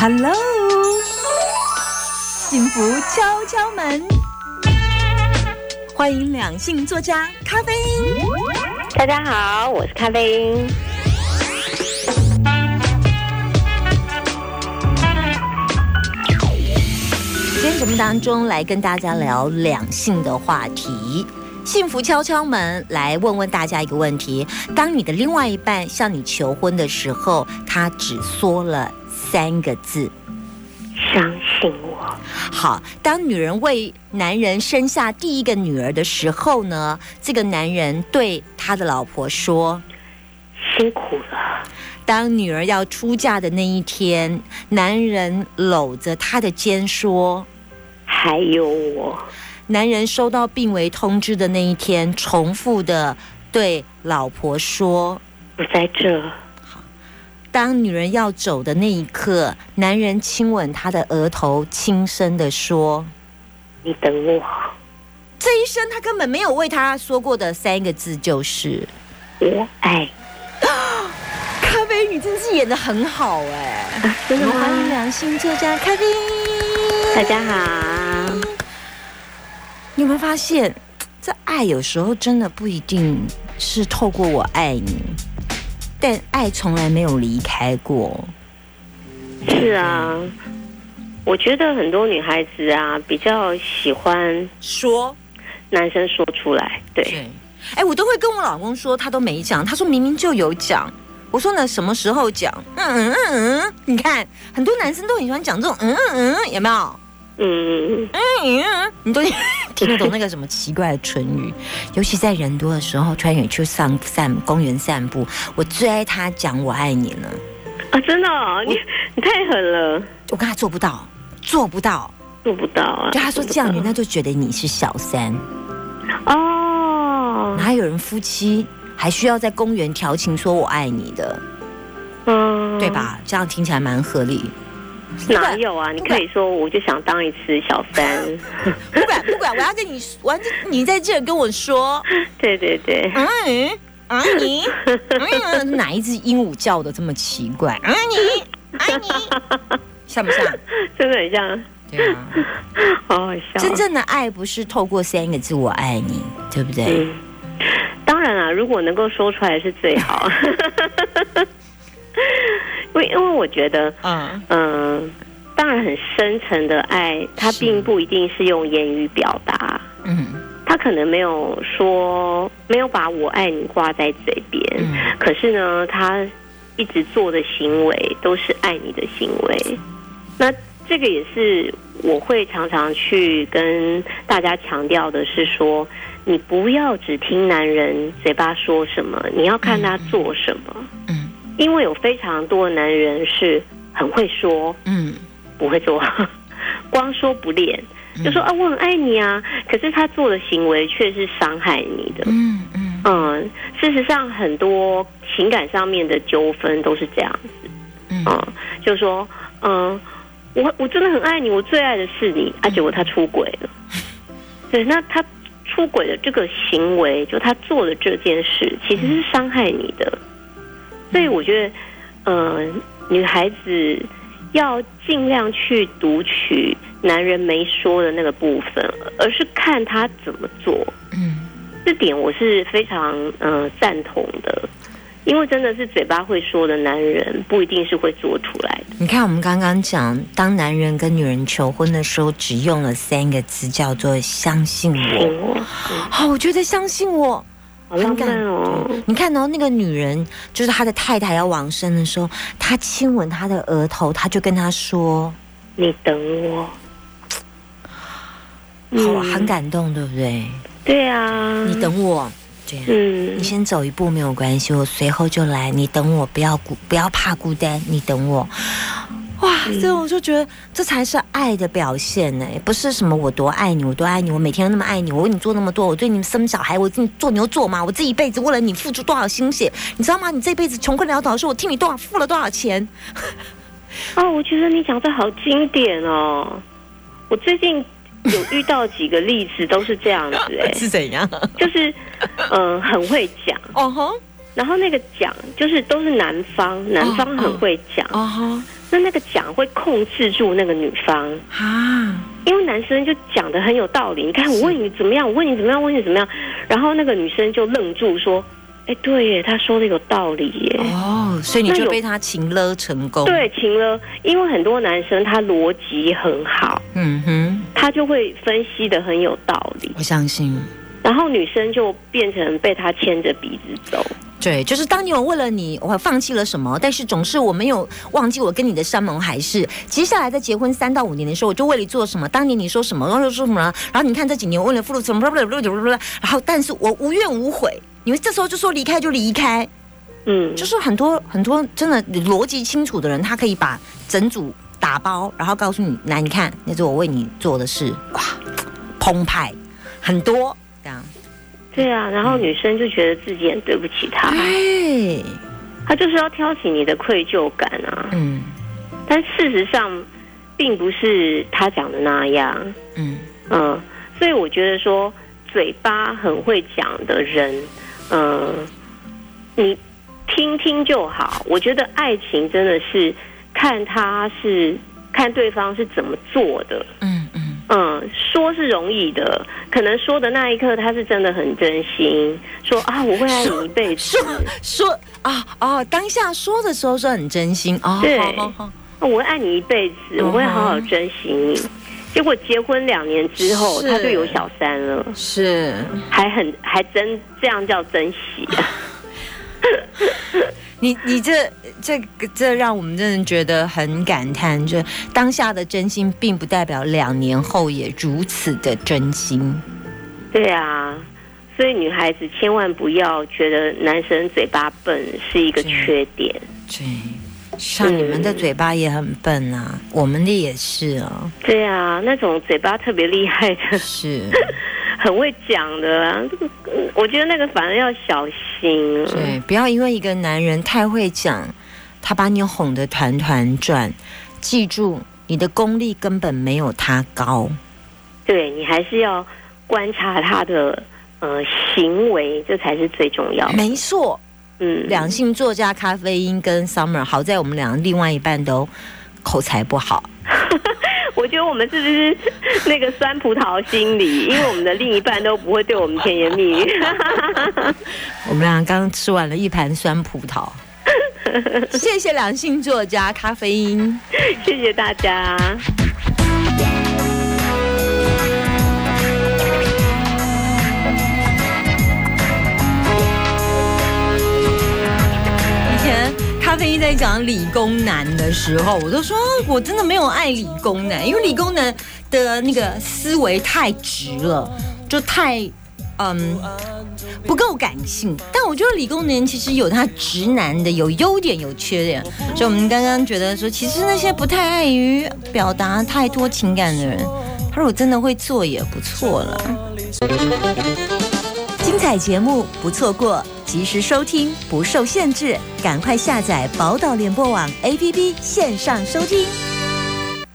Hello，幸福敲敲门，欢迎两性作家咖啡因。大家好，我是咖啡因。今天节目当中来跟大家聊两性的话题。幸福敲敲门，来问问大家一个问题：当你的另外一半向你求婚的时候，他只说了三个字，相信我。好，当女人为男人生下第一个女儿的时候呢，这个男人对他的老婆说：辛苦了。当女儿要出嫁的那一天，男人搂着她的肩说：还有我。男人收到病危通知的那一天，重复的对老婆说：“我在这。”好，当女人要走的那一刻，男人亲吻她的额头，轻声的说：“你等我。”这一生他根本没有为她说过的三个字就是“我爱”。咖啡，你真是演的很好哎！真的吗？欢迎良心作家咖啡，大家好。你有没有发现，这爱有时候真的不一定是透过我爱你，但爱从来没有离开过。是啊，我觉得很多女孩子啊，比较喜欢说男生说出来。对，哎，我都会跟我老公说，他都没讲。他说明明就有讲。我说呢，什么时候讲？嗯嗯嗯嗯，你看，很多男生都很喜欢讲这种嗯嗯嗯，有没有？嗯嗯嗯，你都听得懂那个什么奇怪的唇语？尤其在人多的时候，穿越去散散公园散步，我最爱他讲我爱你了。啊，真的，你你太狠了！我跟他做不到，做不到，做不到啊！就他说这样，人家就觉得你是小三。哦，哪有人夫妻还需要在公园调情说我爱你的？嗯，对吧？这样听起来蛮合理。哪有啊？你可以说，我就想当一次小三。不管不管，我要跟你，我要你在这跟我说。对对对。嗯啊你，哪一只鹦鹉叫的这么奇怪？啊你，爱你，像不像？真的很像。对啊。好好笑。真正的爱不是透过三个字“我爱你”，对不对？当然啊，如果能够说出来是最好。因为因为我觉得，嗯嗯，当然很深沉的爱，它并不一定是用言语表达，嗯，他可能没有说，没有把我爱你挂在嘴边，可是呢，他一直做的行为都是爱你的行为。那这个也是我会常常去跟大家强调的，是说，你不要只听男人嘴巴说什么，你要看他做什么，嗯。因为有非常多的男人是很会说，嗯，不会做，光说不练，就说啊我很爱你啊，可是他做的行为却是伤害你的，嗯嗯。嗯，事实上很多情感上面的纠纷都是这样子，嗯，就说嗯，我我真的很爱你，我最爱的是你，啊，结果他出轨了，对，那他出轨的这个行为，就他做的这件事，其实是伤害你的。所以我觉得，呃，女孩子要尽量去读取男人没说的那个部分，而是看他怎么做。嗯，这点我是非常嗯赞同的，因为真的是嘴巴会说的男人，不一定是会做出来的。你看，我们刚刚讲，当男人跟女人求婚的时候，只用了三个字，叫做“相信我”。好，我觉得相信我。很感哦！你看到那个女人，就是他的太太要往生的时候，他亲吻她的额头，他就跟她说：“你等我。”好，很感动，对不对？对啊，你等我，对，嗯，你先走一步没有关系，我随后就来。你等我，不要孤，不要怕孤单，你等我。哇，所以我就觉得这才是爱的表现呢，不是什么我多爱你，我多爱你，我每天都那么爱你，我为你做那么多，我对你生小孩，我给你做牛做马，我这一辈子为了你付出多少心血，你知道吗？你这辈子穷困潦倒的时候，我替你多少付了多少钱？哦，我觉得你讲的好经典哦，我最近有遇到几个例子都是这样子，哎，是怎样？就是嗯，很会讲，哦吼，然后那个讲就是都是男方，男方很会讲，哦吼。那那个讲会控制住那个女方啊，因为男生就讲的很有道理。你看，我问你怎么样，我问你怎么样，问你怎么样，然后那个女生就愣住说：“哎，对耶，他说的有道理耶。”哦，所以你就被他情勒成功。对，情勒，因为很多男生他逻辑很好，嗯哼，他就会分析的很有道理。我相信。然后女生就变成被他牵着鼻子走。对，就是当年我为了你，我放弃了什么，但是总是我没有忘记我跟你的山盟海誓。接下来在结婚三到五年的时候，我就为你做什么？当年你说什么，然后说什么？然后你看这几年我为了付出什么？然后，但是我无怨无悔。你们这时候就说离开就离开，嗯，就是很多很多真的逻辑清楚的人，他可以把整组打包，然后告诉你，来，你看，那是我为你做的事，哇，澎湃很多。对啊，然后女生就觉得自己很对不起他，对，他就是要挑起你的愧疚感啊。嗯，但事实上并不是他讲的那样。嗯嗯，所以我觉得说嘴巴很会讲的人，嗯，你听听就好。我觉得爱情真的是看他是看对方是怎么做的。嗯。嗯，说是容易的，可能说的那一刻他是真的很真心，说啊我会爱你一辈子。说说啊哦，当下说的时候是很真心啊。对，我会爱你一辈子，我会好好珍惜你。结果结婚两年之后，他就有小三了，是还很还真这样叫珍惜。你你这这个这让我们真的觉得很感叹，就当下的真心，并不代表两年后也如此的真心。对啊，所以女孩子千万不要觉得男生嘴巴笨是一个缺点。对，像你们的嘴巴也很笨啊，我们的也是啊。对啊，那种嘴巴特别厉害的是。很会讲的啊，这个我觉得那个反而要小心。对，不要因为一个男人太会讲，他把你哄得团团转。记住，你的功力根本没有他高。对你还是要观察他的呃行为，这才是最重要。没错，嗯，两性作家咖啡因跟 Summer，好在我们两个另外一半都口才不好。我觉得我们是不是那个酸葡萄心理？因为我们的另一半都不会对我们甜言蜜语。我们俩刚吃完了一盘酸葡萄。谢谢两性作家咖啡因，谢谢大家。咖啡因在讲理工男的时候，我都说我真的没有爱理工男，因为理工男的那个思维太直了，就太嗯不够感性。但我觉得理工男其实有他直男的有优点有缺点，所以我们刚刚觉得说，其实那些不太爱于表达太多情感的人，他如果真的会做也不错了。精彩节目不错过。及时收听，不受限制，赶快下载宝岛联播网 APP 线上收听。